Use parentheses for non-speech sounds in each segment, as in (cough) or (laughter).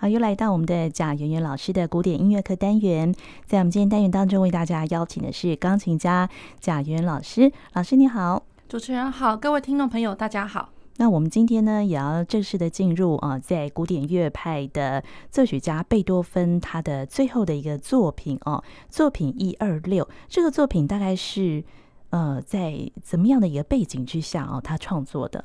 好，又来到我们的贾圆圆老师的古典音乐课单元。在我们今天单元当中，为大家邀请的是钢琴家贾圆圆老师。老师你好，主持人好，各位听众朋友大家好。那我们今天呢，也要正式的进入啊，在古典乐派的作曲家贝多芬他的最后的一个作品哦，作品一二六。这个作品大概是呃，在怎么样的一个背景之下哦，他创作的？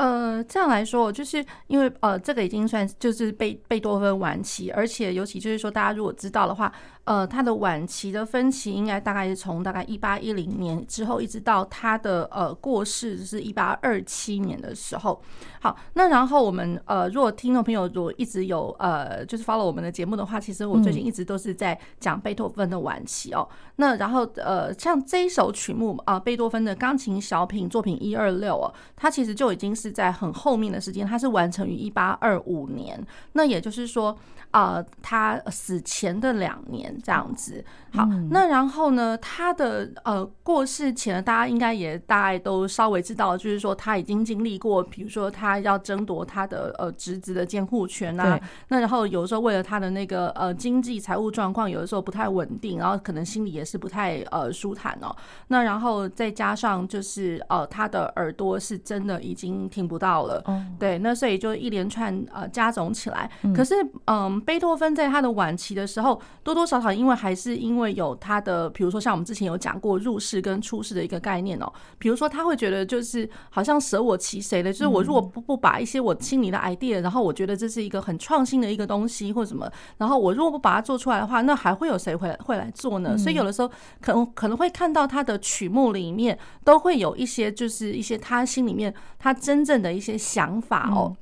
呃，这样来说，就是因为呃，这个已经算就是贝贝多芬晚期，而且尤其就是说，大家如果知道的话，呃，他的晚期的分歧应该大概是从大概一八一零年之后，一直到他的呃过世是一八二七年的时候。好，那然后我们呃，如果听众朋友如果一直有呃，就是 follow 我们的节目的话，其实我最近一直都是在讲贝多芬的晚期哦。那然后呃，像这一首曲目啊，贝多芬的钢琴小品作品一二六哦，它其实就已经是。在很后面的时间，它是完成于一八二五年，那也就是说，呃，他死前的两年这样子。好，那然后呢，他的呃过世前，大家应该也大概都稍微知道，就是说他已经经历过，比如说他要争夺他的呃侄子的监护权啊，那然后有时候为了他的那个呃经济财务状况，有的时候不太稳定，然后可能心里也是不太呃舒坦哦。那然后再加上就是呃他的耳朵是真的已经听不到了，对，那所以就一连串呃加总起来，可是嗯，贝多芬在他的晚期的时候，多多少少因为还是因为因为有他的，比如说像我们之前有讲过入世跟出世的一个概念哦，比如说他会觉得就是好像舍我其谁的，就是我如果不不把一些我心里的 idea，然后我觉得这是一个很创新的一个东西或什么，然后我如果不把它做出来的话，那还会有谁会会来做呢？所以有的时候可能可能会看到他的曲目里面都会有一些就是一些他心里面他真正的一些想法哦。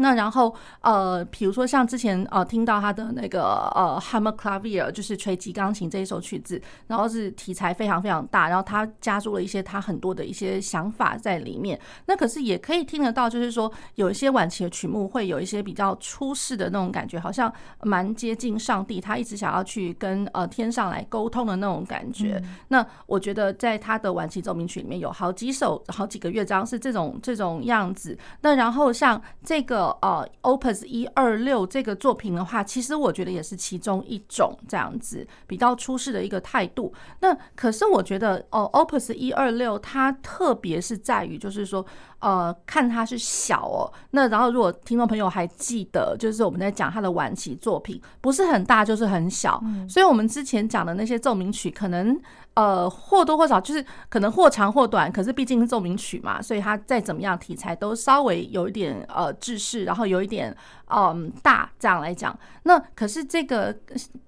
那然后呃，比如说像之前呃听到他的那个呃 Hammer Clavier，就是锤击钢琴这一首曲子，然后是题材非常非常大，然后他加入了一些他很多的一些想法在里面。那可是也可以听得到，就是说有一些晚期的曲目会有一些比较出世的那种感觉，好像蛮接近上帝，他一直想要去跟呃天上来沟通的那种感觉。那我觉得在他的晚期奏鸣曲里面有好几首、好几个乐章是这种这种样子。那然后像这个。呃，Opus 一二六这个作品的话，其实我觉得也是其中一种这样子比较出世的一个态度。那可是我觉得，哦，Opus 一二六它特别是在于，就是说。呃，看它是小哦，那然后如果听众朋友还记得，就是我们在讲他的晚期作品，不是很大就是很小，所以我们之前讲的那些奏鸣曲，可能呃或多或少就是可能或长或短，可是毕竟是奏鸣曲嘛，所以它再怎么样题材都稍微有一点呃制式，然后有一点。嗯，大这样来讲，那可是这个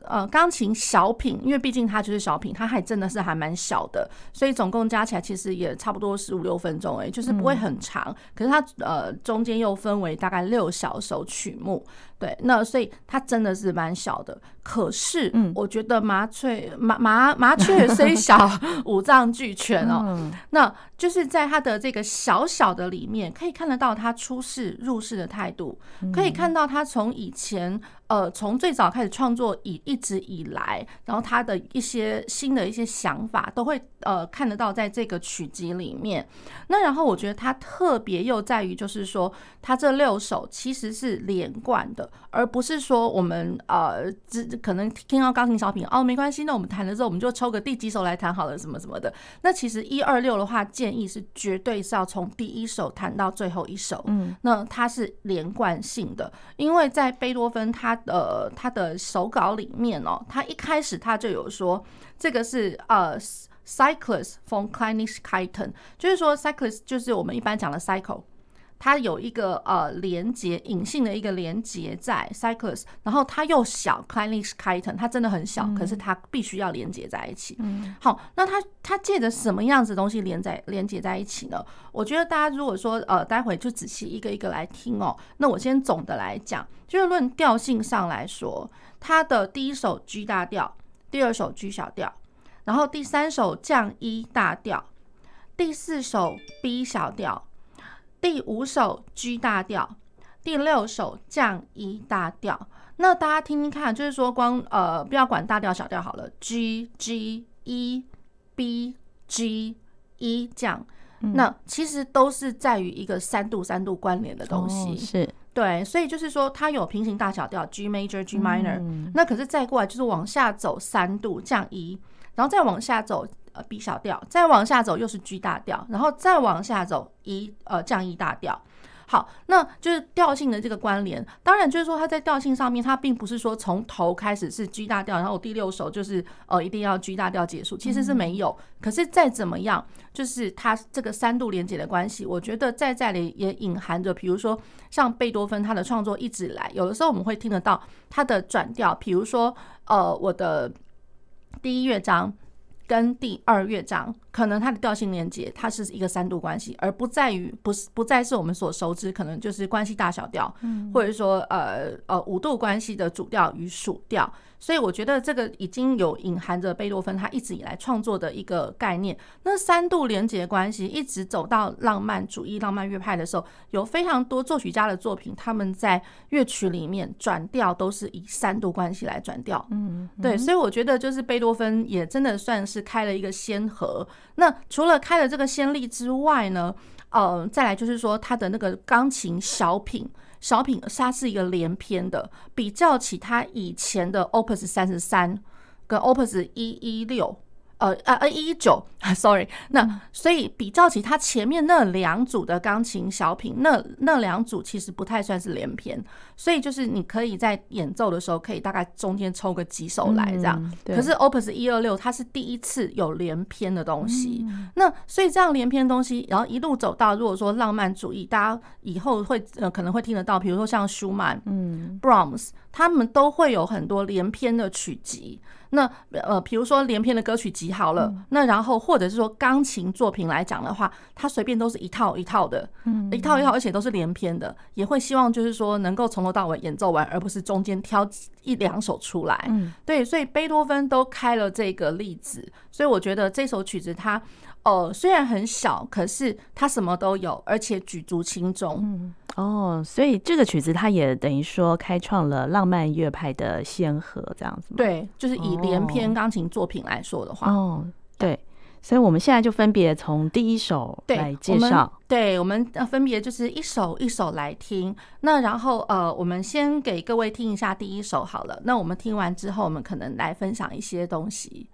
呃钢琴小品，因为毕竟它就是小品，它还真的是还蛮小的，所以总共加起来其实也差不多十五六分钟，哎，就是不会很长。可是它呃中间又分为大概六小首曲目。对，那所以它真的是蛮小的，可是我觉得麻雀麻麻麻雀虽小，(laughs) 五脏俱全哦。那就是在它的这个小小的里面，可以看得到它出世入世的态度，可以看看到他从以前。呃，从最早开始创作以一直以来，然后他的一些新的一些想法都会呃看得到在这个曲集里面。那然后我觉得他特别又在于，就是说他这六首其实是连贯的，而不是说我们呃只可能听到钢琴小品哦没关系，那我们弹了之后我们就抽个第几首来弹好了什么什么的。那其实一二六的话，建议是绝对是要从第一首弹到最后一首，嗯，那它是连贯性的，因为在贝多芬他。呃，他的手稿里面哦，他一开始他就有说，这个是呃，Cyclus von Kleinigkeiten，就是说 Cyclus 就是我们一般讲的 cycle。它有一个呃连接，隐性的一个连接在 cyclus，然后它又小 Kleinigkeiten，它真的很小，可是它必须要连接在一起。嗯，好，那它它借着什么样子的东西连在连接在一起呢？我觉得大家如果说呃待会就仔细一个一个来听哦，那我先总的来讲，就是论调性上来说，它的第一首 G 大调，第二首 G 小调，然后第三首降 E 大调，第四首 B 小调。第五首 G 大调，第六首降一大调。那大家听听看，就是说光呃不要管大调小调好了，G G E B G E 降，那其实都是在于一个三度三度关联的东西。是。对，所以就是说它有平行大小调 G major G minor，、嗯、那可是再过来就是往下走三度降一然后再往下走呃 B 小调，再往下走又是 G 大调，然后再往下走一呃降 E 大调。好，那就是调性的这个关联。当然，就是说它在调性上面，它并不是说从头开始是 G 大调，然后第六首就是呃一定要 G 大调结束，其实是没有。可是再怎么样，就是它这个三度连接的关系，我觉得在这里也隐含着，比如说像贝多芬他的创作一直来，有的时候我们会听得到他的转调，比如说呃我的第一乐章。跟第二乐章，可能它的调性连接，它是一个三度关系，而不在于不是不再是我们所熟知，可能就是关系大小调，或者说呃呃五度关系的主调与属调。所以我觉得这个已经有隐含着贝多芬他一直以来创作的一个概念。那三度连结关系一直走到浪漫主义、浪漫乐派的时候，有非常多作曲家的作品，他们在乐曲里面转调都是以三度关系来转调。嗯，对，所以我觉得就是贝多芬也真的算是开了一个先河。那除了开了这个先例之外呢，呃，再来就是说他的那个钢琴小品。小品它是一个连篇的，比较起它以前的 Opus 三十三跟 Opus 一一六。呃呃呃，一一九，sorry，那所以比较起他前面那两组的钢琴小品，那那两组其实不太算是连篇，所以就是你可以在演奏的时候，可以大概中间抽个几首来这样。嗯、可是 Opus 一二六它是第一次有连篇的东西，嗯、那所以这样连篇东西，然后一路走到如果说浪漫主义，大家以后会呃可能会听得到，比如说像舒曼、嗯，Brahms，他们都会有很多连篇的曲集。那呃，比如说连篇的歌曲集好了，嗯、那然后或者是说钢琴作品来讲的话，它随便都是一套一套的，嗯，一套一套，而且都是连篇的，也会希望就是说能够从头到尾演奏完，而不是中间挑一两首出来。嗯，对，所以贝多芬都开了这个例子，所以我觉得这首曲子它。哦，虽然很小，可是它什么都有，而且举足轻重。嗯，哦，所以这个曲子它也等于说开创了浪漫乐派的先河，这样子。对，就是以连篇钢琴作品来说的话，哦，对，所以我们现在就分别从第一首来介绍。对，我们分别就是一首一首来听。那然后呃，我们先给各位听一下第一首好了。那我们听完之后，我们可能来分享一些东西。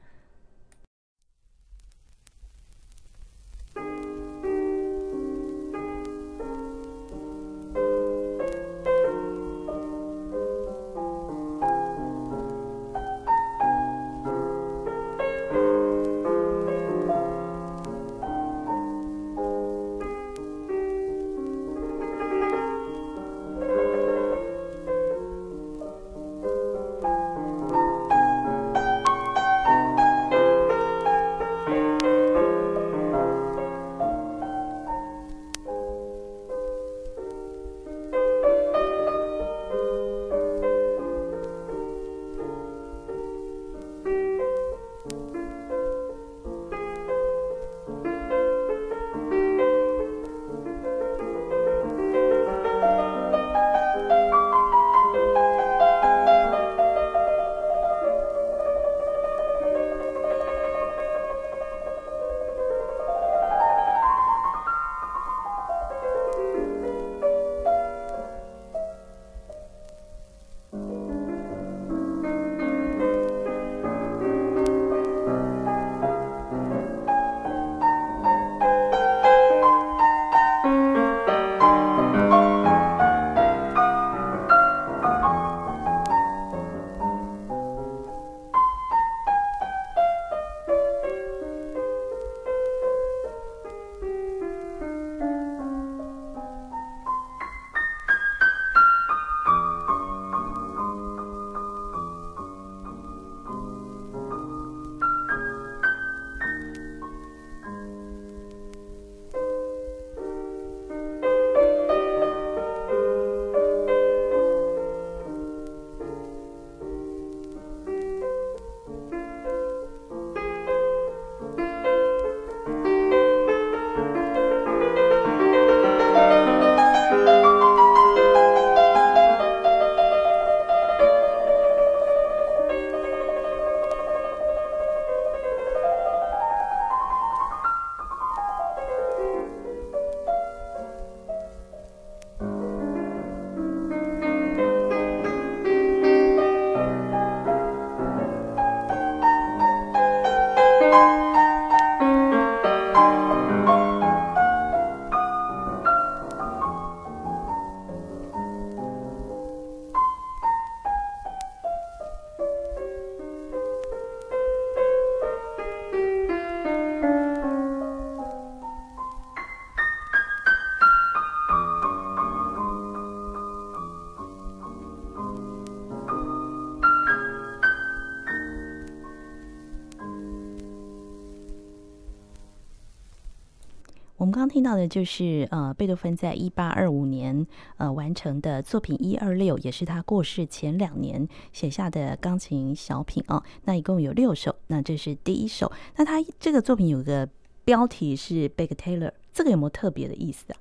刚刚听到的就是呃，贝多芬在一八二五年呃完成的作品一二六，也是他过世前两年写下的钢琴小品哦。那一共有六首，那这是第一首。那他这个作品有个标题是 Big Taylor 这个有没有特别的意思啊？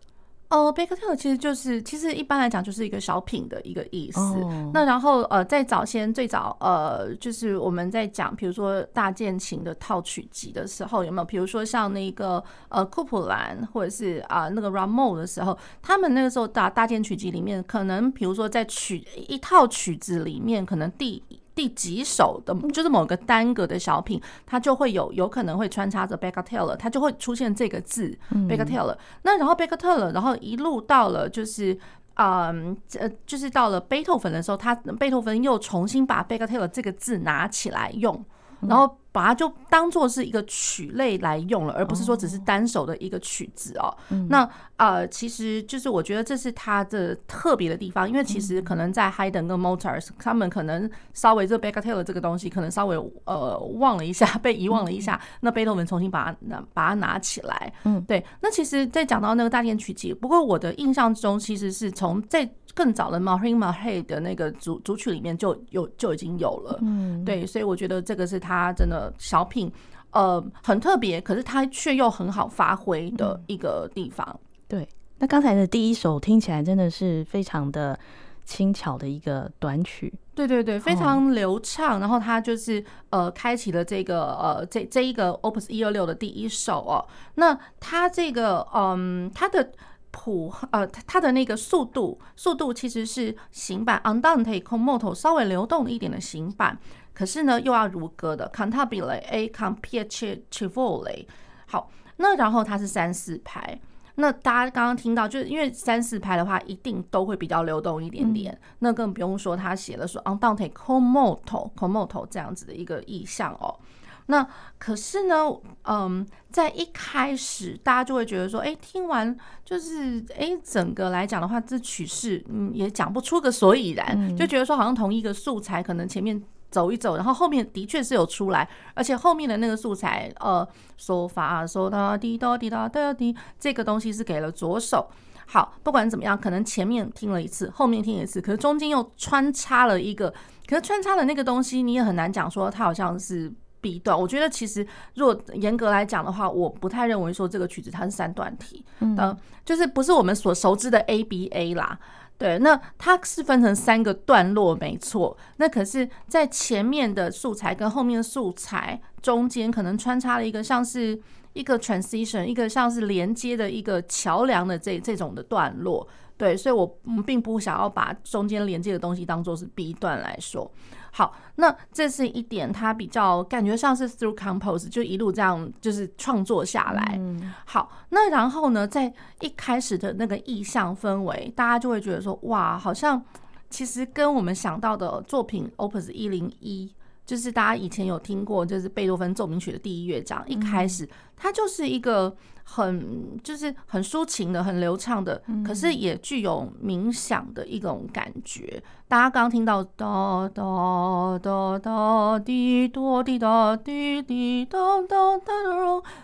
哦，Bagatelle 其实就是，其实一般来讲就是一个小品的一个意思。Oh. 那然后呃，在早先最早呃，就是我们在讲，比如说大键琴的套曲集的时候，有没有？比如说像那个呃库普兰或者是啊、呃、那个 Rameau 的时候，他们那个时候大大键曲集里面，可能比如说在曲一套曲子里面，可能第第几首的，就是某个单个的小品，它就会有有可能会穿插着 Bagatelle，它就会出现这个字 Bagatelle。那然后 Bagatelle，然后一路到了就是，嗯，呃，就是到了贝多芬的时候，他贝多芬又重新把 Bagatelle 这个字拿起来用，然后。把它就当做是一个曲类来用了，而不是说只是单首的一个曲子哦。那呃，其实就是我觉得这是它的特别的地方，因为其实可能在 Haydn 跟 Mozart 他们可能稍微这 Backteller 这个东西可能稍微呃忘了一下，被遗忘了一下。那贝多芬重新把它拿把它拿起来，嗯，对。那其实，在讲到那个大键曲集，不过我的印象中其实是从在更早的 Marin Marais 的那个组组曲里面就有就已经有了，嗯，对。所以我觉得这个是他真的。小品，呃，很特别，可是他却又很好发挥的一个地方。嗯、对，那刚才的第一首听起来真的是非常的轻巧的一个短曲，对对对，非常流畅。然后它就是呃，开启了这个呃，这这一个 Opus 一二六的第一首哦。那它这个嗯，它的谱呃，它它的那个速度速度其实是行板 Andante con moto 稍微流动一点的行板。可是呢，又要如歌的 cantabile a con piacevole。好，那然后它是三四拍。那大家刚刚听到，就是因为三四拍的话，一定都会比较流动一点点。嗯、那更不用说他写了说 andante con moto con moto 这样子的一个意象哦。那可是呢，嗯，在一开始大家就会觉得说，哎，听完就是哎，整个来讲的话，这曲式嗯也讲不出个所以然，就觉得说好像同一个素材，可能前面。走一走，然后后面的确是有出来，而且后面的那个素材，呃，嗦发嗦哒滴哒滴哒哒滴，这个东西是给了左手。好，不管怎么样，可能前面听了一次，后面听一次，可是中间又穿插了一个，可是穿插的那个东西，你也很难讲说它好像是 B 段。我觉得其实如果严格来讲的话，我不太认为说这个曲子它是三段体，嗯、呃，就是不是我们所熟知的 ABA 啦。对，那它是分成三个段落，没错。那可是，在前面的素材跟后面的素材中间，可能穿插了一个像是一个 transition，一个像是连接的一个桥梁的这这种的段落。对，所以我们并不想要把中间连接的东西当做是 B 段来说。好，那这是一点，它比较感觉像是 through compose，就一路这样就是创作下来。好，那然后呢，在一开始的那个意象氛围，大家就会觉得说，哇，好像其实跟我们想到的作品 Opus 一零一。就是大家以前有听过，就是贝多芬奏鸣曲的第一乐章，一开始它就是一个很就是很抒情的、很流畅的，可是也具有冥想的一种感觉。大家刚刚听到哒哒哒哒滴哆滴哒滴滴哒哒哒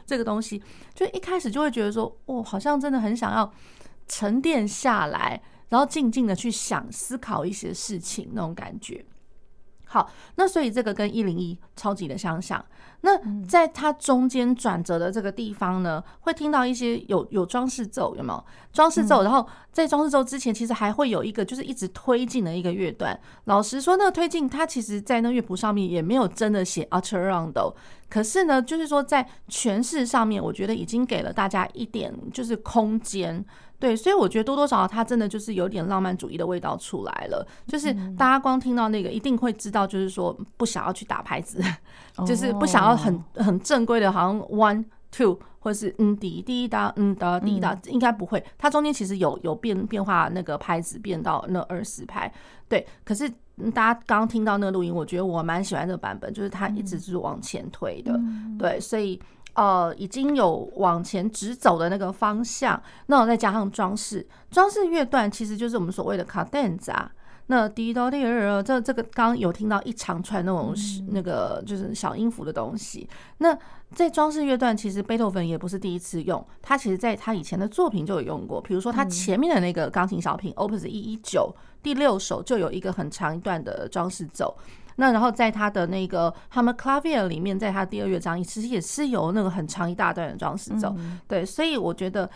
这个东西，就一开始就会觉得说，哦，好像真的很想要沉淀下来，然后静静的去想、思考一些事情那种感觉。好，那所以这个跟一零一超级的相像。那在它中间转折的这个地方呢，会听到一些有有装饰奏，有没有装饰奏？然后在装饰奏之前，其实还会有一个就是一直推进的一个乐段。老实说，那个推进它其实在那乐谱上面也没有真的写 Alterando，可是呢，就是说在诠释上面，我觉得已经给了大家一点就是空间。对，所以我觉得多多少少它真的就是有点浪漫主义的味道出来了，就是大家光听到那个一定会知道，就是说不想要去打拍子，(laughs) 就是不想要很很正规的，好像 one two 或者是嗯滴滴答嗯答滴答，应该不会。它中间其实有有变变化，那个拍子变到那二十拍，对。可是大家刚刚听到那个录音，我觉得我蛮喜欢这个版本，就是它一直是往前推的，对，所以。呃，已经有往前直走的那个方向，那我再加上装饰，装饰乐段其实就是我们所谓的 cadenza。那滴答滴答，这这个刚刚有听到一长串那种那个就是小音符的东西。那在装饰乐段，其实贝多芬也不是第一次用，他其实在他以前的作品就有用过。比如说他前面的那个钢琴小品 Opus 一一九第六首就有一个很长一段的装饰奏。那然后在他的那个 Hammerklavier 里面，在他第二乐章其实也是有那个很长一大段的装饰奏。对，所以我觉得。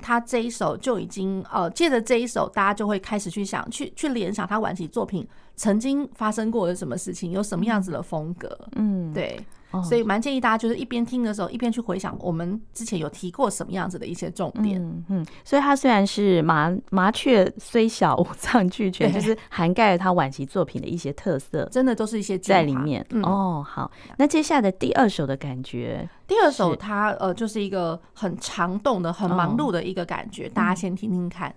他这一首就已经呃，借着这一首，大家就会开始去想，去去联想他晚期作品曾经发生过的什么事情，有什么样子的风格。嗯，对。所以蛮建议大家就是一边听的时候，一边去回想我们之前有提过什么样子的一些重点。嗯嗯。所以它虽然是麻麻雀虽小五脏俱全，就是涵盖了他晚期作品的一些特色，真的都是一些在里面。哦，好。那接下来的第二首的感觉，第二首它呃就是一个很长动的、很忙碌的一个感觉，大家先听听看。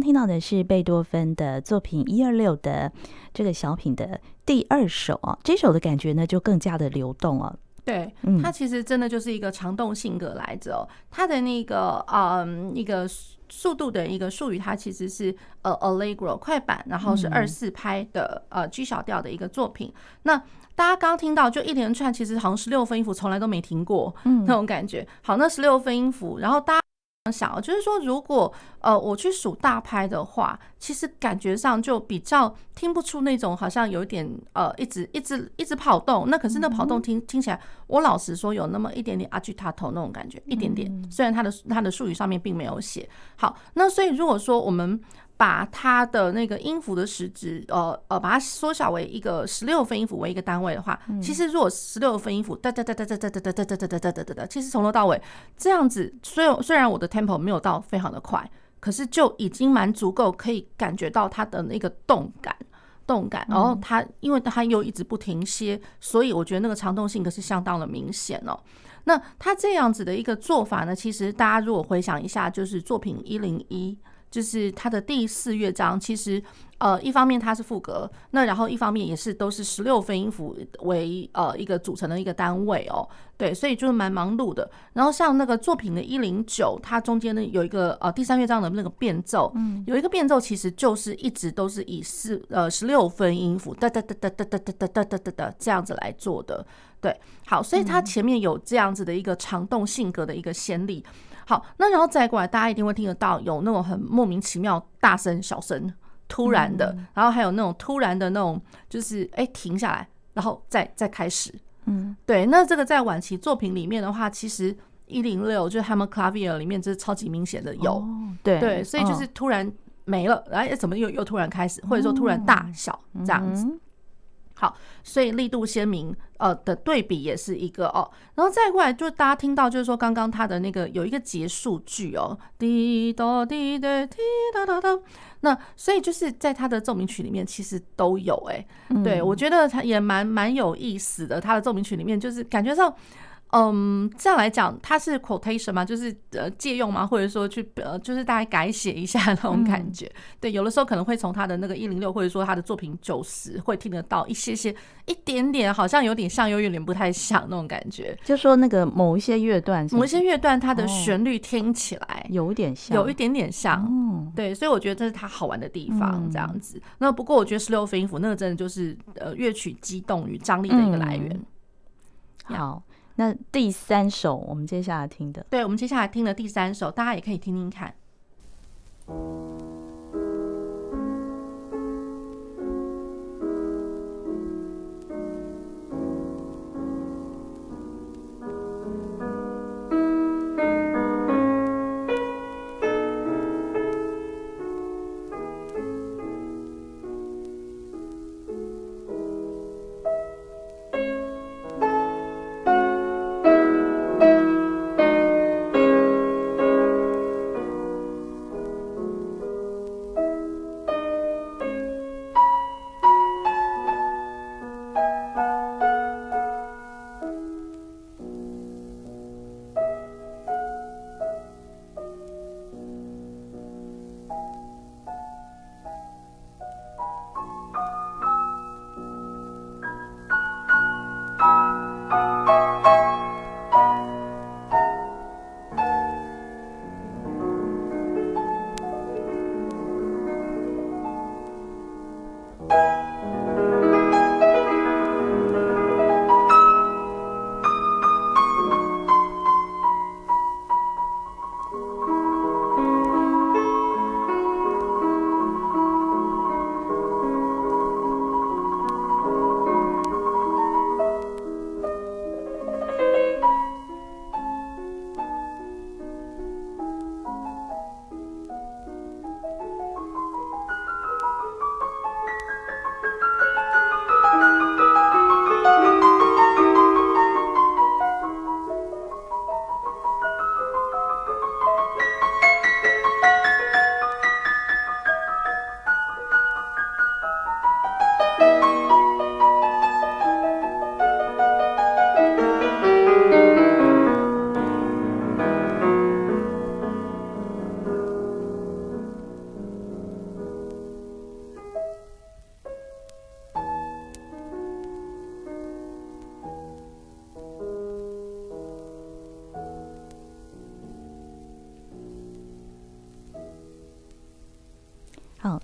听到的是贝多芬的作品一二六的这个小品的第二首啊，这首的感觉呢就更加的流动啊。对，它其实真的就是一个长动性格来着哦。它的那个嗯一个速度的一个术语，它其实是呃 Allegro 快板，然后是二四拍的呃 G 小调的一个作品。那大家刚刚听到就一连串，其实好像十六分音符从来都没停过，嗯，那种感觉。好，那十六分音符，然后大家。想，就是说，如果呃我去数大拍的话，其实感觉上就比较听不出那种好像有点呃一直一直一直跑动。那可是那跑动听听起来，我老实说有那么一点点 agitato 那种感觉，一点点。虽然它的它的术语上面并没有写。好，那所以如果说我们。把它的那个音符的时值，呃呃，把它缩小为一个十六分音符为一个单位的话，其实如果十六分音符哒哒哒哒哒哒哒哒哒哒哒哒哒哒哒，其实从头到尾这样子，虽然虽然我的 tempo 没有到非常的快，可是就已经蛮足够可以感觉到它的那个动感，动感。然后它因为它又一直不停歇，所以我觉得那个长动性可是相当的明显哦。那它这样子的一个做法呢，其实大家如果回想一下，就是作品一零一。就是它的第四乐章，其实呃，一方面它是副格，那然后一方面也是都是十六分音符为呃一个组成的一个单位哦，对，所以就是蛮忙碌的。然后像那个作品的一零九，它中间呢有一个呃第三乐章的那个变奏，嗯，有一个变奏其实就是一直都是以四呃十六分音符哒哒哒哒哒哒哒哒哒哒哒这样子来做的，对，好，所以它前面有这样子的一个长动性格的一个先例。好，那然后再过来，大家一定会听得到有那种很莫名其妙大声、小声、突然的，然后还有那种突然的那种，就是哎停下来，然后再再开始。嗯，对。那这个在晚期作品里面的话，其实一零六就是 Hammerklavier 里面，这是超级明显的有。对对，所以就是突然没了，然后怎么又又突然开始，或者说突然大小这样子。好，所以力度鲜明，呃的对比也是一个哦，然后再过来就大家听到就是说刚刚他的那个有一个结束句哦，滴答滴答滴答答答，那所以就是在他的奏鸣曲里面其实都有哎、欸，对我觉得他也蛮蛮有意思的，他的奏鸣曲里面就是感觉上。嗯，这样来讲，它是 quotation 吗？就是呃借用吗？或者说去呃，就是大概改写一下那种感觉。嗯、对，有的时候可能会从他的那个一零六，或者说他的作品九十，会听得到一些些一点点，好像有点像，又有点不太像那种感觉。就说那个某一些乐段某一些乐段，它的旋律听起来、哦、有点像，有一点点像。嗯，对，所以我觉得这是它好玩的地方，这样子。嗯、那不过我觉得十六分音符那个真的就是呃乐曲激动与张力的一个来源。嗯、好。那第三首，我们接下来听的，对，我们接下来听的第三首，大家也可以听听看。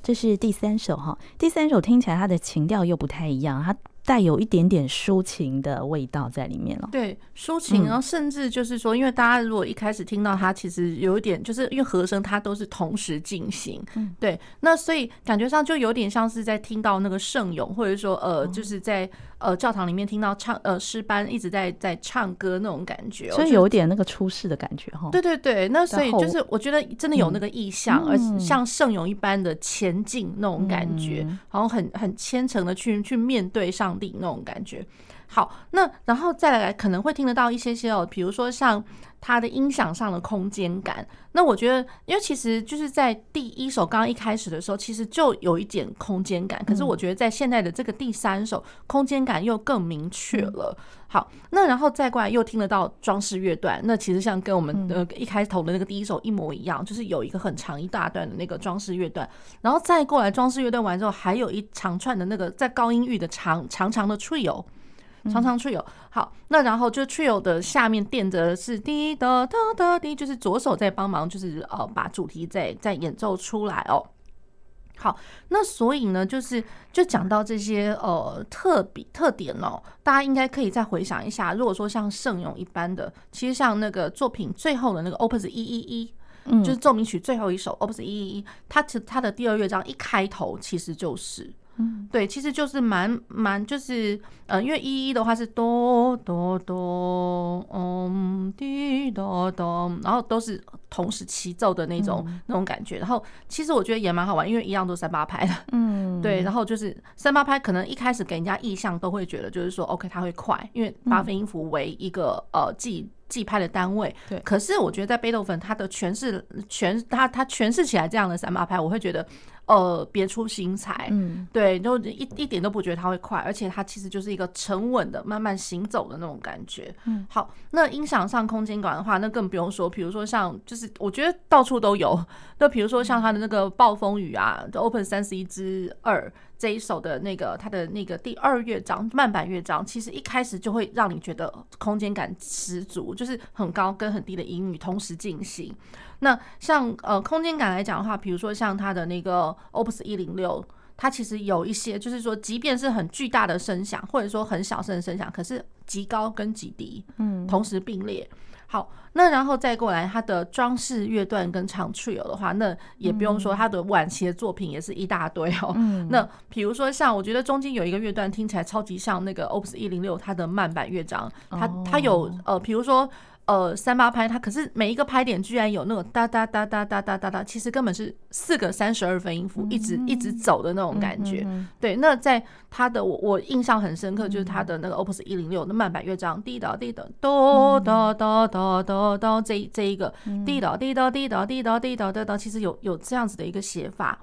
这是第三首哈。第三首听起来它的情调又不太一样，它带有一点点抒情的味道在里面了。对，抒情，然后甚至就是说，因为大家如果一开始听到它，其实有一点，就是因为和声它都是同时进行，对，那所以感觉上就有点像是在听到那个圣咏，或者说呃，就是在。呃，教堂里面听到唱呃诗班一直在在唱歌那种感觉，所以有点那个出世的感觉哈。对对对，那所以就是我觉得真的有那个意象，而像圣咏一般的前进那种感觉，然后很很虔诚的去去面对上帝那种感觉。好，那然后再来可能会听得到一些些哦，比如说像。它的音响上的空间感，那我觉得，因为其实就是在第一首刚刚一开始的时候，其实就有一点空间感。可是我觉得在现在的这个第三首，空间感又更明确了。好，那然后再过来又听得到装饰乐段，那其实像跟我们的一开头的那个第一首一模一样，就是有一个很长一大段的那个装饰乐段，然后再过来装饰乐段完之后，还有一长串的那个在高音域的长长长的 trio。常常 trio 好，那然后就 trio 的下面垫着是滴答答答滴，就是左手在帮忙，就是呃把主题再再演奏出来哦。好，那所以呢，就是就讲到这些呃特比特点哦，大家应该可以再回想一下。如果说像圣咏一般的，其实像那个作品最后的那个 Opus 一一一，就是奏鸣曲最后一首 Opus 一一一，它其实它的第二乐章一开头其实就是。嗯，对，其实就是蛮蛮就是，呃，因为一一的话是哆哆哆，嗯，滴哆哆，然后都是同时齐奏的那种、嗯、那种感觉，然后其实我觉得也蛮好玩，因为一样都是三八拍的，嗯，对，然后就是三八拍可能一开始给人家印象都会觉得就是说，OK，它会快，因为八分音符为一个、嗯、呃记记拍的单位。对，可是我觉得在贝多芬他的诠释诠他他诠释起来这样的三八拍，我会觉得。呃，别出心裁，嗯，对，就一一点都不觉得它会快，而且它其实就是一个沉稳的、慢慢行走的那种感觉。嗯，好，那音响上空间感的话，那更不用说，比如说像，就是我觉得到处都有。那比如说像它的那个暴风雨啊，就 Open 三十一之二这一首的那个它的那个第二乐章慢板乐章，其实一开始就会让你觉得空间感十足，就是很高跟很低的音域同时进行。那像呃空间感来讲的话，比如说像它的那个 Opus 一零六，它其实有一些就是说，即便是很巨大的声响，或者说很小声的声响，可是极高跟极低，嗯，同时并列。好，那然后再过来他的装饰乐段跟长 trio 的话，那也不用说，他的晚期的作品也是一大堆哦。嗯、那比如说像我觉得中间有一个乐段听起来超级像那个 Opus 一零六它的慢板乐章，它它有呃，比如说。呃，三八拍它，可是每一个拍点居然有那种哒哒哒哒哒哒哒哒，其实根本是四个三十二分音符，一直一直走的那种感觉。对，那在它的我我印象很深刻，就是它的那个 Opus 一零六的慢板乐章，滴答滴答哆哆哆哆哆哆，这这一个滴答滴答滴答滴答滴答滴答，其实有有这样子的一个写法。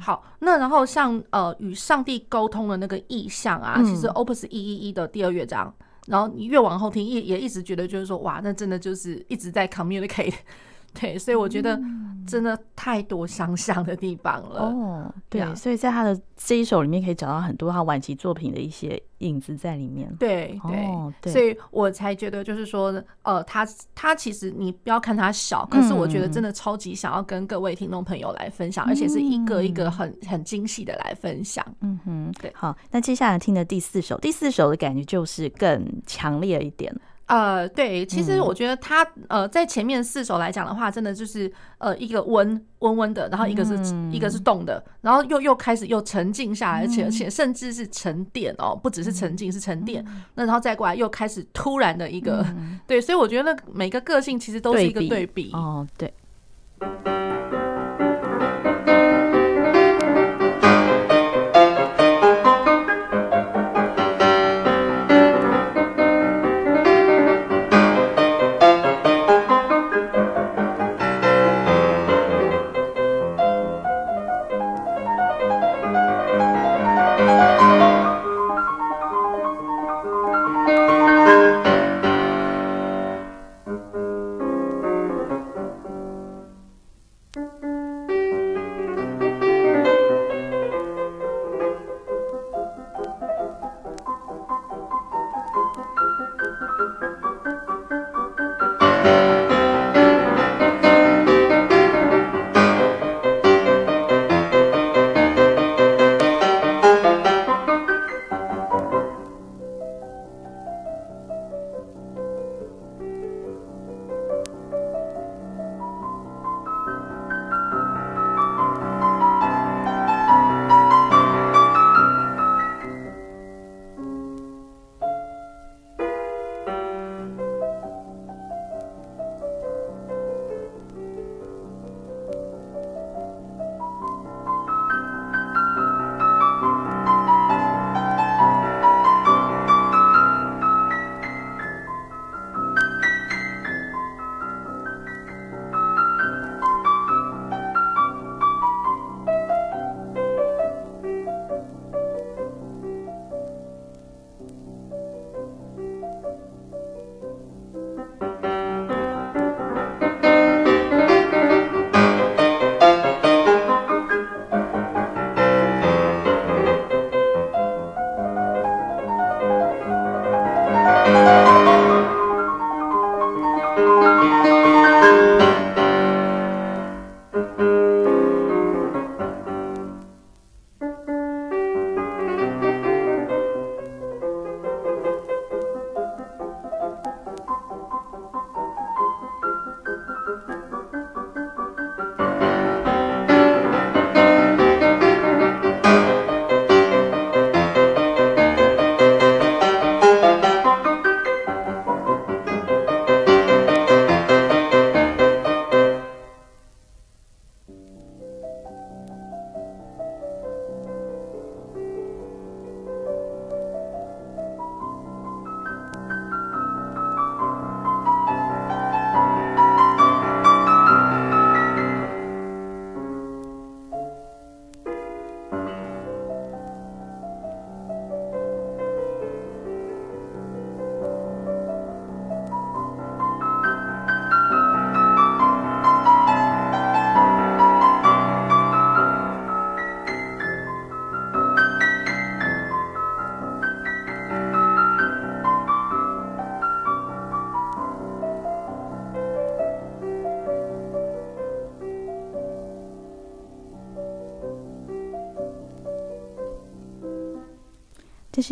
好，那然后像呃与上帝沟通的那个意象啊，其实 Opus 一一一的第二乐章。然后你越往后听，也也一直觉得就是说，哇，那真的就是一直在 communicate，(laughs) 对，所以我觉得真的太多相像的地方了。哦，对，所以在他的这一首里面可以找到很多他晚期作品的一些。影子在里面，对对，哦、对，所以我才觉得就是说，呃，他他其实你不要看他小，可是我觉得真的超级想要跟各位听众朋友来分享，嗯、而且是一个一个很很精细的来分享。嗯哼，对。好，那接下来听的第四首，第四首的感觉就是更强烈一点。呃，对，其实我觉得他呃，在前面四首来讲的话，真的就是呃一个温温温的，然后一个是、嗯、一个是动的，然后又又开始又沉静下来，而且而且甚至是沉淀哦，不只是沉静，是沉淀。那然后再过来又开始突然的一个，嗯、(laughs) 对，所以我觉得那每个个性其实都是一个对比。哦，对。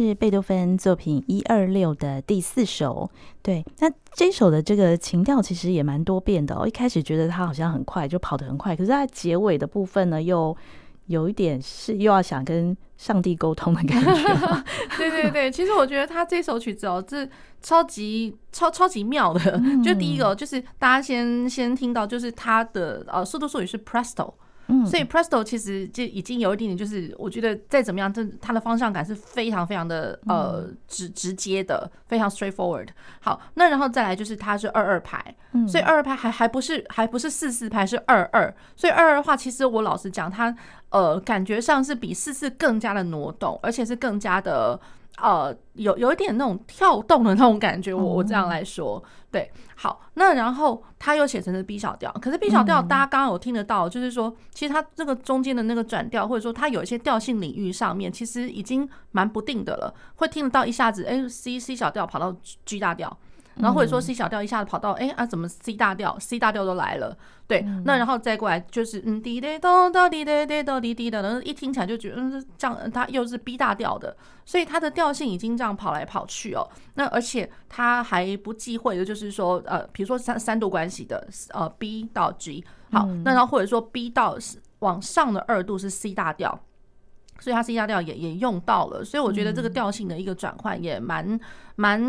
是贝多芬作品一二六的第四首。对，那这首的这个情调其实也蛮多变的哦。一开始觉得它好像很快，就跑得很快，可是它结尾的部分呢，又有一点是又要想跟上帝沟通的感觉。(laughs) 对对对，其实我觉得他这首曲子哦，这超级超超级妙的。嗯、就第一个就是大家先先听到，就是它的呃速度术语是 Presto。嗯，所以 Presto 其实就已经有一点点，就是我觉得再怎么样，这它的方向感是非常非常的呃直直接的，非常 straightforward。好，那然后再来就是它是二二拍，所以二二拍还还不是还不是四四拍，是二二。所以二二的话，其实我老实讲，它呃感觉上是比四四更加的挪动，而且是更加的。呃，有有一点那种跳动的那种感觉，我我这样来说，对，好，那然后他又写成了 B 小调，可是 B 小调大家刚刚有听得到，就是说，其实它这个中间的那个转调，或者说它有一些调性领域上面，其实已经蛮不定的了，会听得到一下子，哎，C C 小调跑到 G 大调。然后或者说 C 小调一下子跑到哎啊，怎么 C 大调 C 大调都来了，对，那然后再过来就是嗯滴滴咚咚滴滴滴咚滴滴的，然后一听起来就觉得嗯这样，它又是 B 大调的，所以它的调性已经这样跑来跑去哦。那而且它还不忌讳的，就是说呃，比如说三三度关系的呃 B 到 G，好，那然后或者说 B 到往上的二度是 C 大调。所以它 C 大调也也用到了，所以我觉得这个调性的一个转换也蛮蛮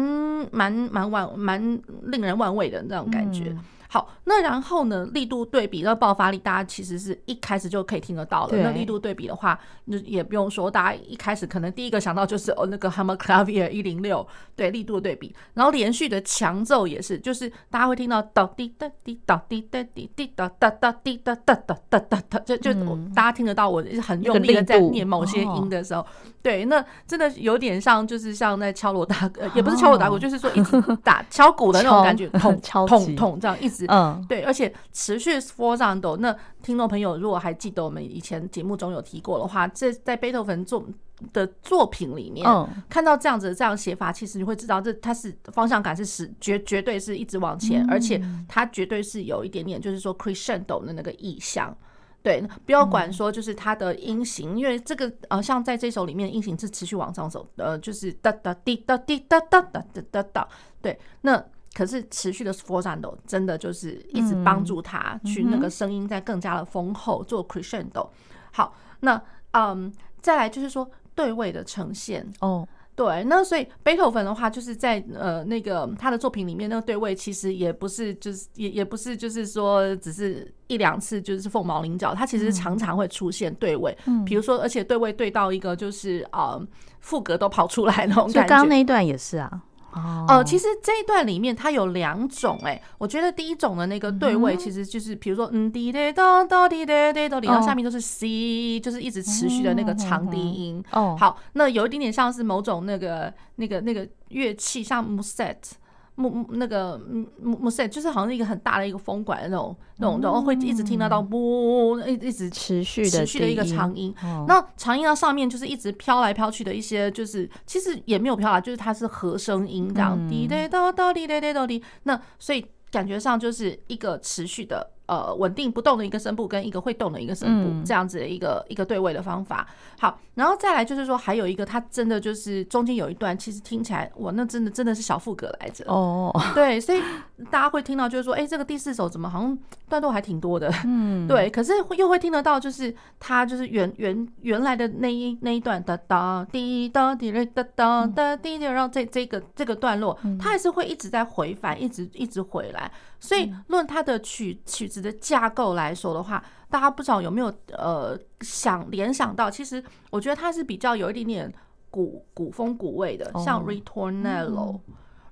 蛮蛮完蛮令人玩味的那种感觉。好，那然后呢，力度对比，那爆发力，大家其实是一开始就可以听得到了。那力度对比的话，那也不用说，大家一开始可能第一个想到就是哦，那个 Hammerklavier 一零六，对，力度对比，然后连续的强奏也是，就是大家会听到哒滴哒滴哒滴哒滴滴哒哒哒滴哒哒哒哒哒哒，就就大家听得到我很用力的在念某些音的时候，对，那真的有点像，就是像在敲锣打，也不是敲锣打鼓，就是说一直打敲鼓的那种感觉，痛痛痛这样一直。嗯，对，而且持续 sforzando。那听众朋友如果还记得我们以前节目中有提过的话，这在贝多芬作的作品里面，看到这样子的这样写法，其实你会知道这它是方向感是是绝绝对是一直往前，而且它绝对是有一点点就是说 crescendo 的那个意象。对，不要管说就是它的音型，因为这个呃，像在这首里面音型是持续往上走，呃，就是哒哒滴哒滴哒哒哒哒哒哒，对，那。可是持续的 sforzando 真的就是一直帮助他去那个声音在更加的丰厚，做 crescendo。好，那嗯，再来就是说对位的呈现。哦，对，那所以贝多芬的话就是在呃那个他的作品里面那个对位其实也不是就是也也不是就是说只是一两次就是凤毛麟角，他其实常常会出现对位，嗯，比如说而且对位对到一个就是啊副歌都跑出来那种感觉，就刚刚那一段也是啊。哦、呃，其实这一段里面它有两种，哎，我觉得第一种的那个对位其实就是，比如说，嗯滴滴哒哒滴滴滴哒，然后下面都是 C，就是一直持续的那个长低音。哦，好，那有一点点像是某种那个那个那个乐器，像 Musette。木木那个木木塞就是好像是一个很大的一个风管的那种那种，然后会一直听得到呜一一直持续的持续的一个长音。那长音到上面就是一直飘来飘去的一些，就是其实也没有飘啊，就是它是和声音这样滴滴哒哒滴滴哒哒滴。那所以感觉上就是一个持续的。呃，稳定不动的一个声部跟一个会动的一个声部，这样子的一个一个对位的方法。好，然后再来就是说，还有一个，它真的就是中间有一段，其实听起来哇，那真的真的是小副歌来着。哦，对，所以大家会听到就是说，哎，这个第四首怎么好像段落还挺多的？嗯，(laughs) 对，可是又会听得到，就是它就是原原原来的那一那一段哒哒滴哒滴哒哒哒滴哒，然后这这个这个段落，它还是会一直在回返，一直一直回来。所以论它的曲曲子的架构来说的话，大家不知道有没有呃想联想到？其实我觉得它是比较有一点点古古风古味的，像 Ritornello。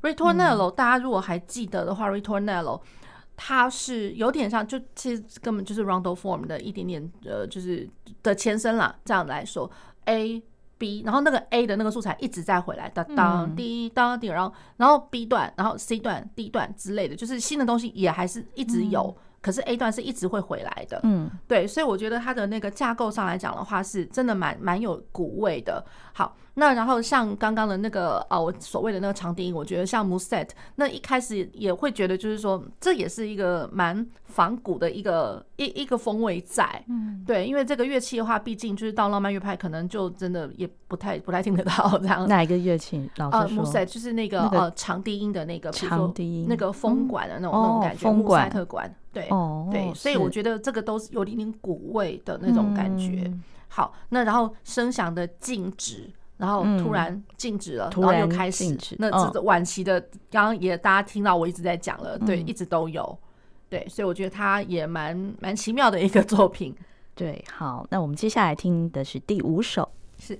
Ritornello，大家如果还记得的话，Ritornello 它是有点像，就其实根本就是 Rondo Form 的一点点呃，就是的前身啦。这样来说，A。B，然后那个 A 的那个素材一直在回来，当当滴当滴，然后然后 B 段，然后 C 段、D 段之类的，就是新的东西也还是一直有，可是 A 段是一直会回来的。嗯，对，所以我觉得它的那个架构上来讲的话，是真的蛮蛮有古味的。好。那然后像刚刚的那个呃，我所谓的那个长笛，我觉得像 Musette，那一开始也会觉得就是说，这也是一个蛮仿古的一个一一个风味在，嗯，对，因为这个乐器的话，毕竟就是到浪漫乐派，可能就真的也不太不太听得到这样。哪一个乐器？老师说。呃，Musette 就是那个呃长笛音的那个，长笛音那个风管的那种那种感觉，穆塞特管，对，对，所以我觉得这个都是有一点点古味的那种感觉。好，那然后声响的静止。然后突然静止了，嗯、然后又开始。那这个晚期的，刚刚也大家听到我一直在讲了，嗯、对，一直都有，对，所以我觉得它也蛮蛮奇妙的一个作品。对，好，那我们接下来听的是第五首，是。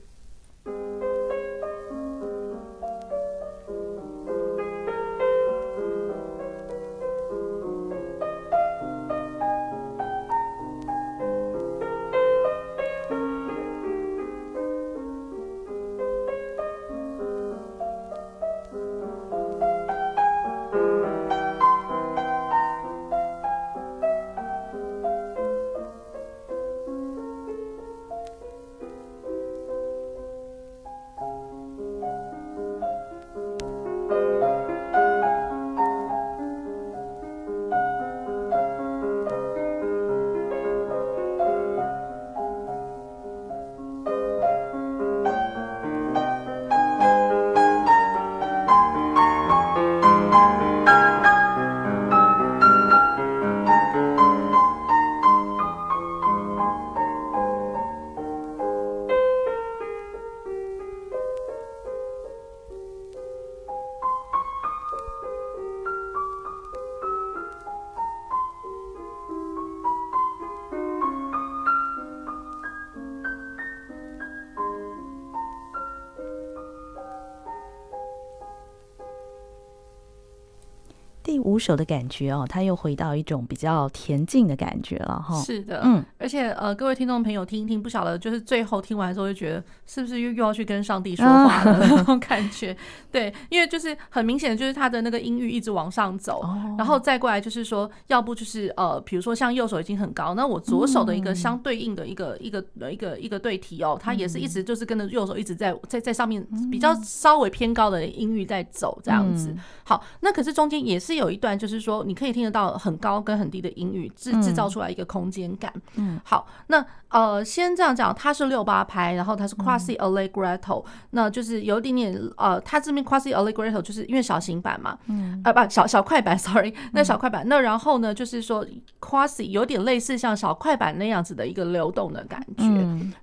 五首的感觉哦，他又回到一种比较恬静的感觉了哈。是的，嗯，而且呃，各位听众朋友听一听，不晓得就是最后听完之后就觉得是不是又又要去跟上帝说话了 (laughs) 那种感觉？对，因为就是很明显的就是他的那个音域一直往上走，然后再过来就是说，要不就是呃，比如说像右手已经很高，那我左手的一个相对应的一个一个一个一个对题哦，它也是一直就是跟着右手一直在在在上面比较稍微偏高的音域在走这样子。好，那可是中间也是有一。一段就是说，你可以听得到很高跟很低的音域，制制造出来一个空间感。嗯，好，那呃，先这样讲，它是六八拍，然后它是 quasi allegretto，那就是有一点点呃，它这边 quasi allegretto 就是因为小型版嘛，嗯，呃，不，小小快板，(laughs) sorry，那小快板，那然后呢，就是说 quasi 有点类似像小快板那样子的一个流动的感觉，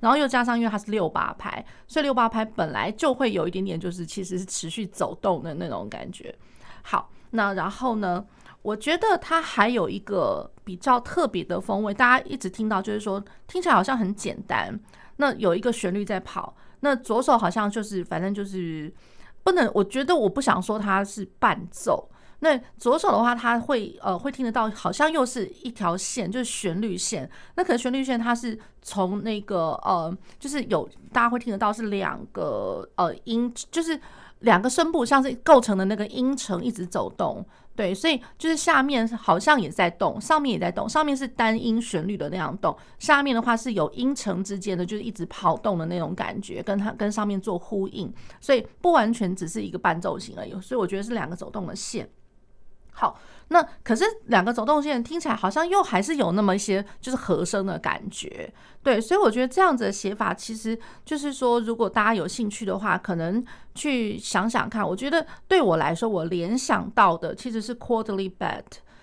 然后又加上因为它是六八拍，所以六八拍本来就会有一点点就是其实是持续走动的那种感觉。好。那然后呢？我觉得它还有一个比较特别的风味，大家一直听到就是说听起来好像很简单。那有一个旋律在跑，那左手好像就是反正就是不能，我觉得我不想说它是伴奏。那左手的话，它会呃会听得到，好像又是一条线，就是旋律线。那可能旋律线它是从那个呃，就是有大家会听得到是两个呃音，就是。两个声部像是构成的那个音程一直走动，对，所以就是下面好像也在动，上面也在动。上面是单音旋律的那样动，下面的话是有音程之间的，就是一直跑动的那种感觉，跟它跟上面做呼应，所以不完全只是一个伴奏型而已。所以我觉得是两个走动的线。好。那可是两个走动线听起来好像又还是有那么一些就是和声的感觉，对，所以我觉得这样子的写法其实就是说，如果大家有兴趣的话，可能去想想看。我觉得对我来说，我联想到的其实是 quarterly bad。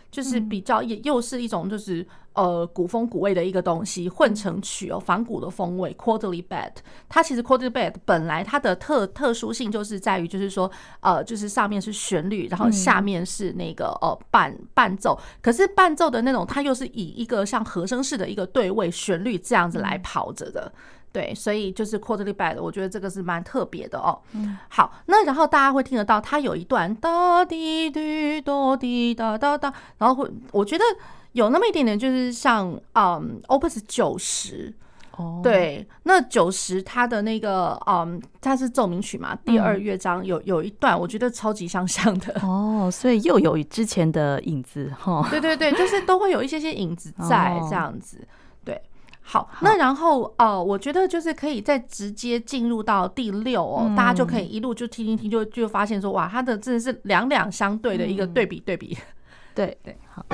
就是比较也又是一种就是呃古风古味的一个东西混成曲哦，仿古的风味。Quarterly Bed，它其实 Quarterly Bed 本来它的特特殊性就是在于就是说呃就是上面是旋律，然后下面是那个呃伴伴奏，可是伴奏的那种它又是以一个像和声式的一个对位旋律这样子来跑着的。对，所以就是 quarterly bad，我觉得这个是蛮特别的哦。嗯，好，那然后大家会听得到，它有一段哒滴滴哒滴哒哒哒，然后会我觉得有那么一点点，就是像嗯，Opus 九十，哦，对，那九十它的那个，嗯，它是奏鸣曲嘛，第二乐章有有一段，我觉得超级相像的。哦，所以又有之前的影子哈。对对对，就是都会有一些些影子在这样子。对，好，那然后哦、呃，我觉得就是可以再直接进入到第六哦，大家就可以一路就听听听，就就发现说，哇，它的真的是两两相对的一个对比对比。对对，好。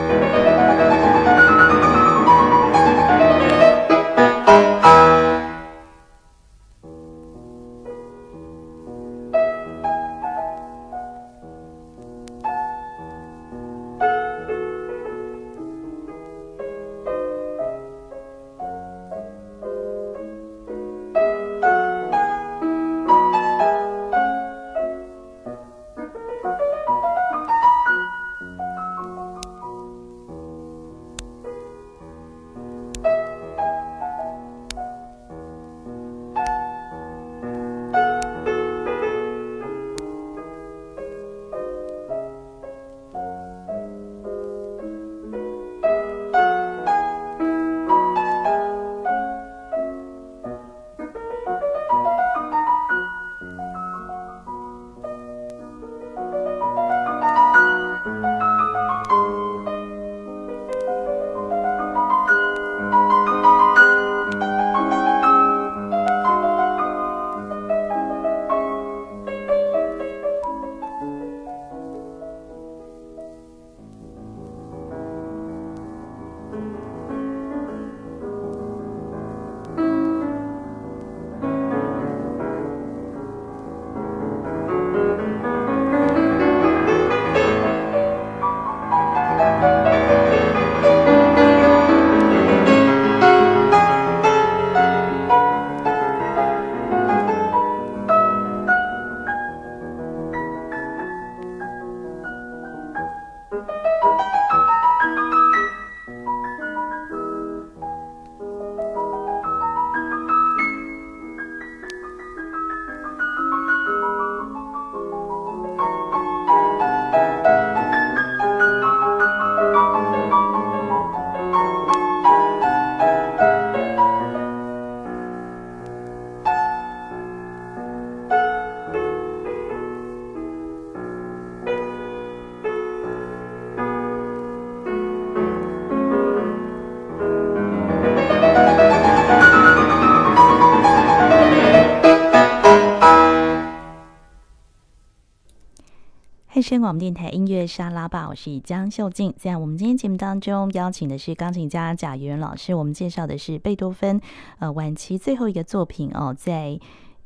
声广电台音乐沙拉吧，我是江秀静。在我们今天节目当中邀请的是钢琴家贾元老师，我们介绍的是贝多芬呃晚期最后一个作品哦，在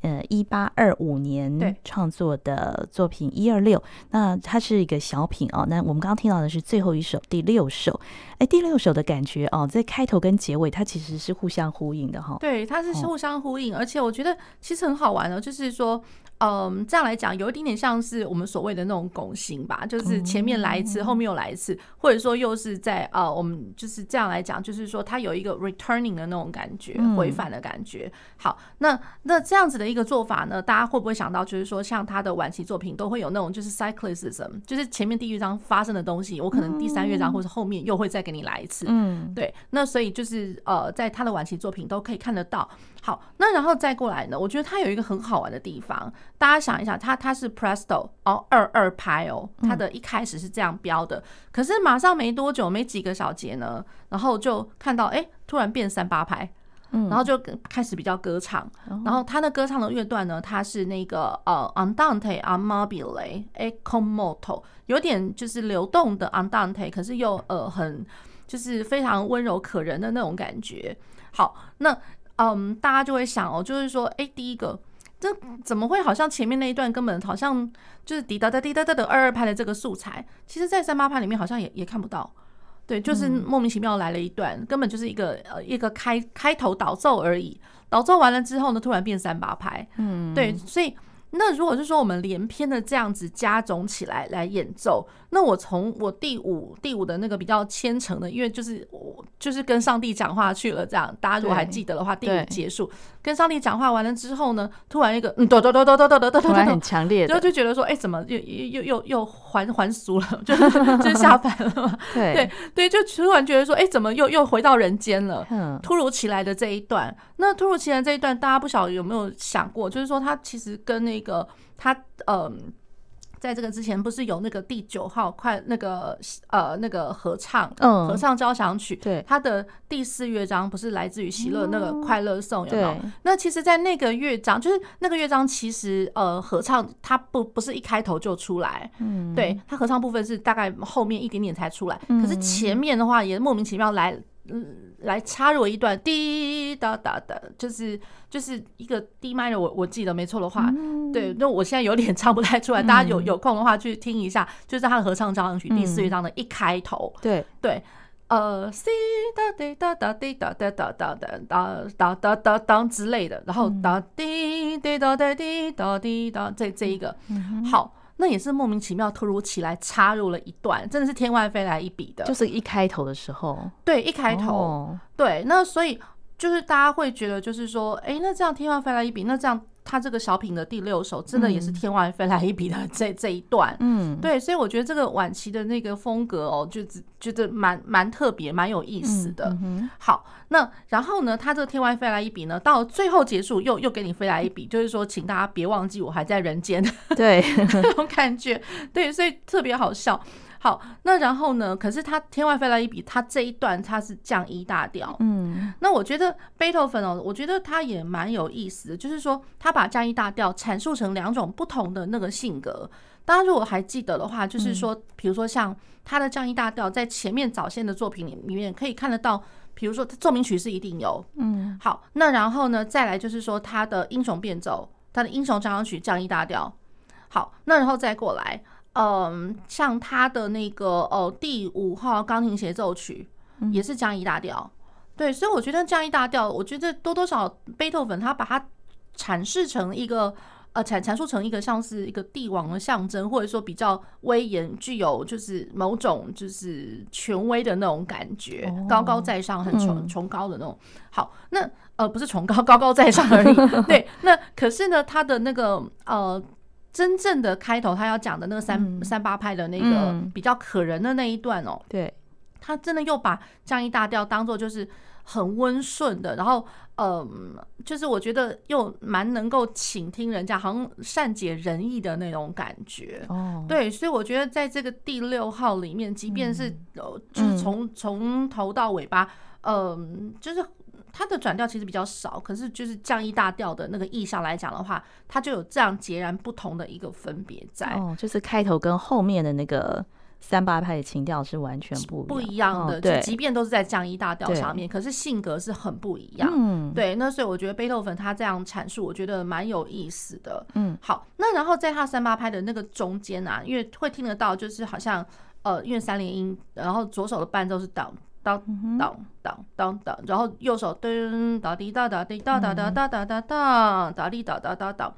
呃一八二五年创作的作品一二六。那它是一个小品哦。那我们刚刚听到的是最后一首第六首，哎，第六首的感觉哦，在开头跟结尾它其实是互相呼应的哈、哦。对，它是互相呼应，哦、而且我觉得其实很好玩哦，就是说。嗯，这样来讲有一点点像是我们所谓的那种拱形吧，就是前面来一次，后面又来一次，或者说又是在呃，我们就是这样来讲，就是说它有一个 returning 的那种感觉，回返的感觉。好，那那这样子的一个做法呢，大家会不会想到，就是说像他的晚期作品都会有那种就是 cyclicism，就是前面第一乐章发生的东西，我可能第三乐章或者后面又会再给你来一次。嗯，对。那所以就是呃，在他的晚期作品都可以看得到。好，那然后再过来呢，我觉得他有一个很好玩的地方。大家想一想，他他是 Presto 哦，二二拍哦，他的一开始是这样标的，可是马上没多久，没几个小节呢，然后就看到哎，突然变三八拍，然后就开始比较歌唱，然后他的歌唱的乐段呢，他是那个呃 Andante amabile e commoto，有点就是流动的 Andante，可是又呃很就是非常温柔可人的那种感觉。好，那嗯，大家就会想哦，就是说哎，第一个。这怎么会好像前面那一段根本好像就是滴答答滴答答的二二拍的这个素材，其实，在三八拍里面好像也也看不到，对，就是莫名其妙来了一段，根本就是一个呃一个开开头导奏而已，导奏完了之后呢，突然变三八拍，嗯，对，所以那如果是说我们连篇的这样子加总起来来演奏，那我从我第五第五的那个比较虔诚的，因为就是我就是跟上帝讲话去了，这样大家如果还记得的话，第五结束跟上帝讲话完了之后呢，突然一个嗯，哆哆哆哆哆哆哆哆哆，很强烈的，然后就觉得说，哎，怎么又又又又又还还俗了，就是就是下凡了嘛？对对对，就突然觉得说，哎，怎么又又回到人间了？突如其来的这一段，那突如其来这一段，大家不晓得有没有想过，就是说他其实跟那个他嗯。在这个之前，不是有那个第九号快那个呃那个合唱，嗯，合唱交响曲，对，他的第四乐章不是来自于喜乐那个快乐颂，有没有？那其实，在那个乐章，就是那个乐章，其实呃合唱它不不是一开头就出来，嗯，对，它合唱部分是大概后面一点点才出来，可是前面的话也莫名其妙来。嗯，来插入一段滴哒哒哒，就是就是一个 D minor，我我记得没错的话，嗯、对，那我现在有点唱不太出来，嗯、大家有有空的话去听一下，就是他的合唱交响曲第四乐章的一开头，对、嗯、对，呃，C 哒滴哒哒滴哒哒哒哒哒哒哒哒哒之类的，然后哒滴滴哒哒滴哒滴哒，这这一个。好。那也是莫名其妙，突如其来插入了一段，真的是天外飞来一笔的，就是一开头的时候，对，一开头，哦、对，那所以就是大家会觉得，就是说，哎、欸，那这样天外飞来一笔，那这样。他这个小品的第六首，真的也是天外飞来一笔的 (laughs) 这这一段，嗯，对，所以我觉得这个晚期的那个风格哦，就觉得蛮蛮特别，蛮有意思的。好，那然后呢，他这个天外飞来一笔呢，到最后结束又又给你飞来一笔，就是说，请大家别忘记我还在人间，对，(laughs) 那种感觉，对，所以特别好笑。好，那然后呢？可是他天外飞来一笔，他这一段他是降一大调。嗯，那我觉得贝多芬哦，我觉得他也蛮有意思的，就是说他把降一大调阐述成两种不同的那个性格。大家如果还记得的话，就是说，比如说像他的降一大调，在前面早先的作品里里面可以看得到，比如说奏鸣曲是一定有。嗯，好，那然后呢，再来就是说他的英雄变奏，他的英雄交响曲降一大调。好，那然后再过来。嗯，像他的那个哦，第五号钢琴协奏曲也是降 E 大调，对，所以我觉得降 E 大调，我觉得多多少贝多芬他把它阐释成一个呃阐阐述成一个像是一个帝王的象征，或者说比较威严、具有就是某种就是权威的那种感觉，高高在上、很崇崇高的那种。好，那呃不是崇高，高高在上而已。(laughs) 对，那可是呢，他的那个呃。真正的开头，他要讲的那个三、嗯、三八拍的那个比较可人的那一段哦，对，他真的又把降一大调当做就是很温顺的，然后嗯，就是我觉得又蛮能够倾听人家，好像善解人意的那种感觉哦。对，所以我觉得在这个第六号里面，即便是呃，就是从从头到尾巴，嗯，就是。它的转调其实比较少，可是就是降一大调的那个意象来讲的话，它就有这样截然不同的一个分别在。哦，就是开头跟后面的那个三八拍的情调是完全不不一样的。对，即便都是在降一大调上面，可是性格是很不一样。嗯，对。那所以我觉得贝多芬他这样阐述，我觉得蛮有意思的。嗯，好。那然后在他三八拍的那个中间啊，因为会听得到，就是好像呃，因为三连音，然后左手的伴奏是 down。当当当当当，然后右手噔哒滴哒哒滴哒哒哒哒哒哒哒哒滴哒哒哒哒，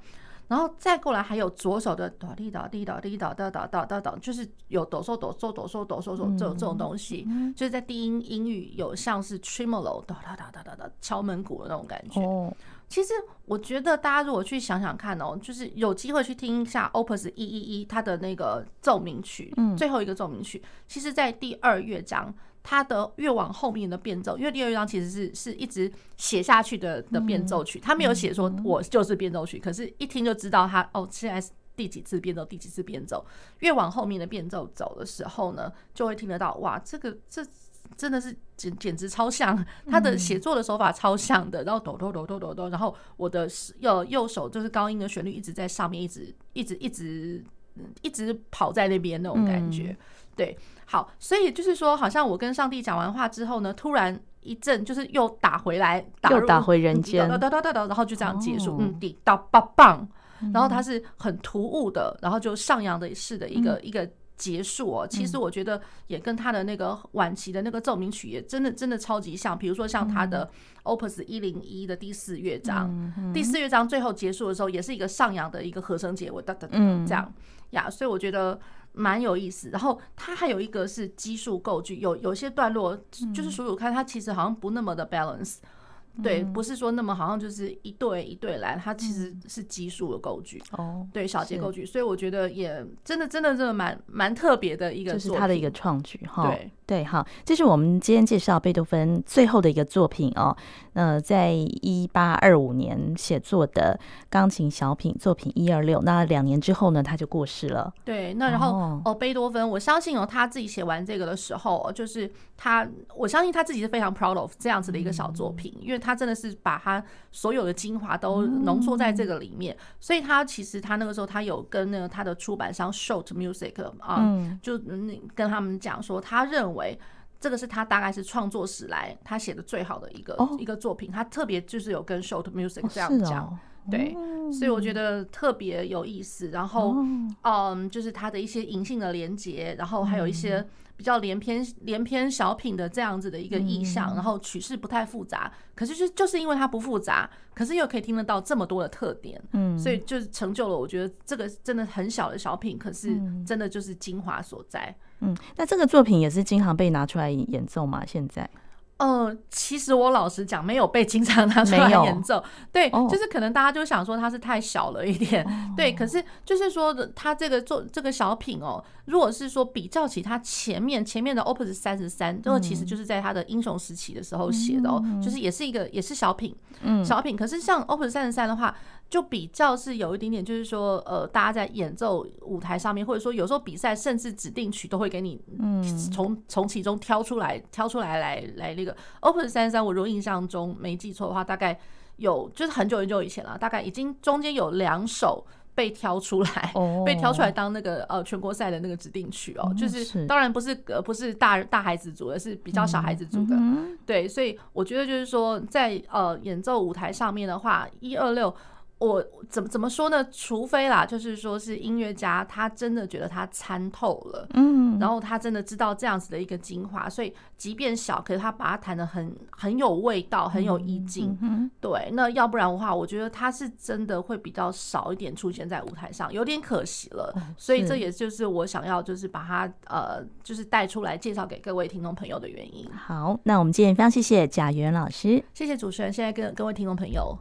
然后再过来还有左手的哒滴哒滴哒滴哒哒哒哒哒哒，就是有抖嗦抖嗦抖嗦抖嗦嗦这种这种东西，就是在低音音域有像是 tremolo 哒哒哒哒哒哒敲门鼓的那种感觉。其实我觉得大家如果去想想看哦，就是有机会去听一下 Opus 一一一它的那个奏鸣曲，最后一个奏鸣曲，其实在第二乐章。它的越往后面的变奏，因为第二乐章其实是是一直写下去的的变奏曲，他没有写说我就是变奏曲，可是一听就知道他哦，现在是第几次变奏，第几次变奏。越往后面的变奏走的时候呢，就会听得到哇，这个这真的是简简直超像，(laughs) 他的写作的手法超像的，然后抖抖抖抖抖抖，然后我的右右手就是高音的旋律一直在上面，一直一直一直一直跑在那边那种感觉，对。好，所以就是说，好像我跟上帝讲完话之后呢，突然一阵就是又打回来，打又打回人间，哒哒哒哒哒，然后就这样结束，嗯，滴到棒棒，然后它是很突兀的，然后就上扬的式的一个一个结束哦，其实我觉得也跟他的那个晚期的那个奏鸣曲也真的真的超级像。比如说像他的 Opus 一零一的第四乐章，第四乐章最后结束的时候，也是一个上扬的一个和声结尾，哒哒哒这样呀。所以我觉得蛮有意思。然后它还有一个是基数构句，有有些段落就是数数看，它其实好像不那么的 balance。对，不是说那么好像就是一对一对来，它其实是奇数的构句哦，对，小节构句，所以我觉得也真的真的真的蛮蛮特别的一个，就是他的一个创举哈。对对，好，这是我们今天介绍贝多芬最后的一个作品哦。呃，在一八二五年写作的钢琴小品作品一二六，那两年之后呢，他就过世了。对，那然后哦，哦，贝多芬，我相信哦，他自己写完这个的时候，就是他，我相信他自己是非常 proud of 这样子的一个小作品，嗯、因为他真的是把他所有的精华都浓缩在这个里面，嗯、所以他其实他那个时候他有跟那个他的出版商 Schott Music 啊，嗯、就跟他们讲说，他认为。这个是他大概是创作史来他写的最好的一个、哦、一个作品，他特别就是有跟 Schott Music 这样讲，对，所以我觉得特别有意思。然后，哦、嗯，就是他的一些银杏的连接，然后还有一些比较连篇连篇小品的这样子的一个意象，嗯、然后曲式不太复杂，可是就就是因为它不复杂，可是又可以听得到这么多的特点，嗯，所以就是成就了我觉得这个真的很小的小品，可是真的就是精华所在。嗯，那这个作品也是经常被拿出来演奏吗？现在？呃，其实我老实讲，没有被经常拿出来演奏。对，就是可能大家就想说它是太小了一点。对，可是就是说它这个做这个小品哦，如果是说比较起它前面前面的 Opus 三十三，这个其实就是在他的英雄时期的时候写的哦，就是也是一个也是小品，嗯小品。可是像 Opus 三十三的话，就比较是有一点点，就是说呃，大家在演奏舞台上面，或者说有时候比赛，甚至指定曲都会给你从从其中挑出来，挑出来来来那个。Open 三十三，我如果印象中没记错的话，大概有就是很久很久以前了，大概已经中间有两首被挑出来，oh. (laughs) 被挑出来当那个呃全国赛的那个指定曲哦，就是当然不是呃不是大大孩子组，而是比较小孩子组的，对，所以我觉得就是说在呃演奏舞台上面的话，一二六。我怎么怎么说呢？除非啦，就是说是音乐家，他真的觉得他参透了，嗯，然后他真的知道这样子的一个精华，所以即便小，可是他把它弹的很很有味道，很有意境，嗯，对。那要不然的话，我觉得他是真的会比较少一点出现在舞台上，有点可惜了。所以这也就是我想要就是把它呃，就是带出来介绍给各位听众朋友的原因。好，那我们今天非常谢谢贾元老师，谢谢主持人，现在跟各位听众朋友。